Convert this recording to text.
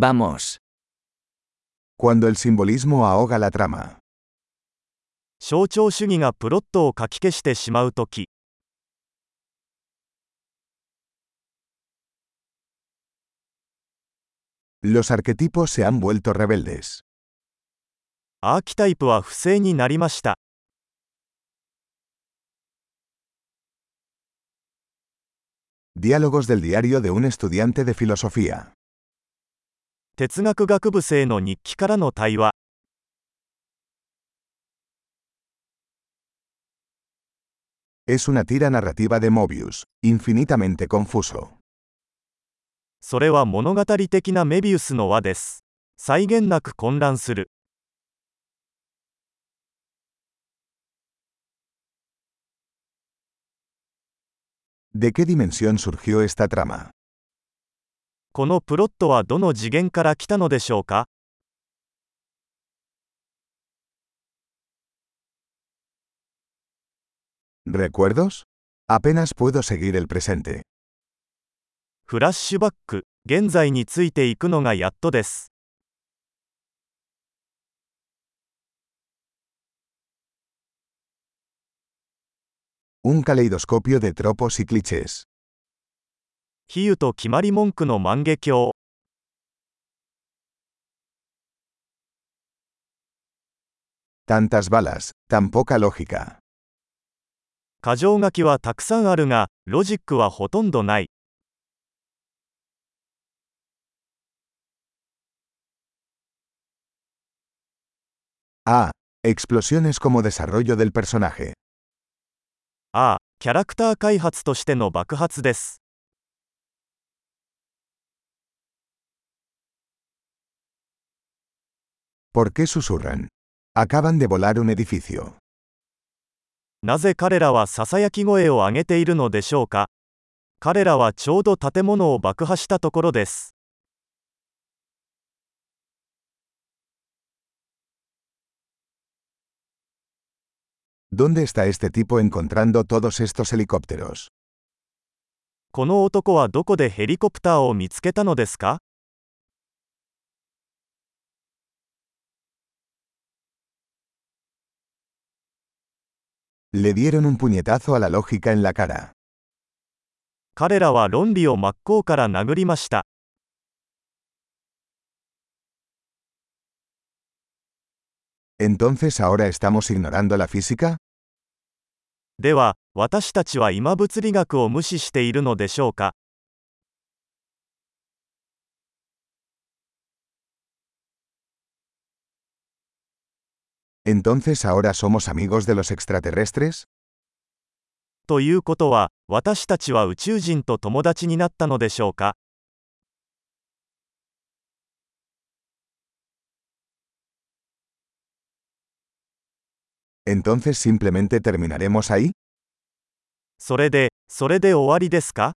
Vamos. Cuando el simbolismo ahoga la trama. 象徴主義がプロットをかき消してしまうとき Los arquetipos se han vuelto rebeldes. アーキタイプは不正になりました Diálogos del diario de un estudiante de filosofía. 哲学学部生の日記からの対話 Es una tira narrativa de Mobius, infinitamente confuso. それは物語的なメビウスの輪です際限なく混乱する ¿De qué dimensión surgió esta trama? このプロットはどの次元から来たのでしょうか ¿Recuerdos? Apenas puedo seguir el presente. フラッシュバック現在についていくのがやっとです Un caleidoscopio de tropos y clichés. 比喩と決まり文句の万華鏡 balas, tan poca 過剰書きはたくさんあるがロジックはほとんどない。A. Explosiones como desarrollo del personaje. A. キャラクター開発としての爆発です。¿Por qué susuran. Acaban de volar un なぜ彼らはささやき声を上げているのでしょうか彼らはちょうど建物を爆破したところです。この男はどこでヘリコプターを見つけたのですか Le dieron un puñetazo a la lógica en la cara. 彼らは論理を真っ向から殴りました ¿Entonces ahora estamos ignorando la física? では私たちは今物理学を無視しているのでしょうか ¿Entonces ahora somos amigos de los extraterrestres? ということは私たちは宇宙人と友達になったのでしょうか ¿Entonces simplemente terminaremos ahí? それでそれで終わりですか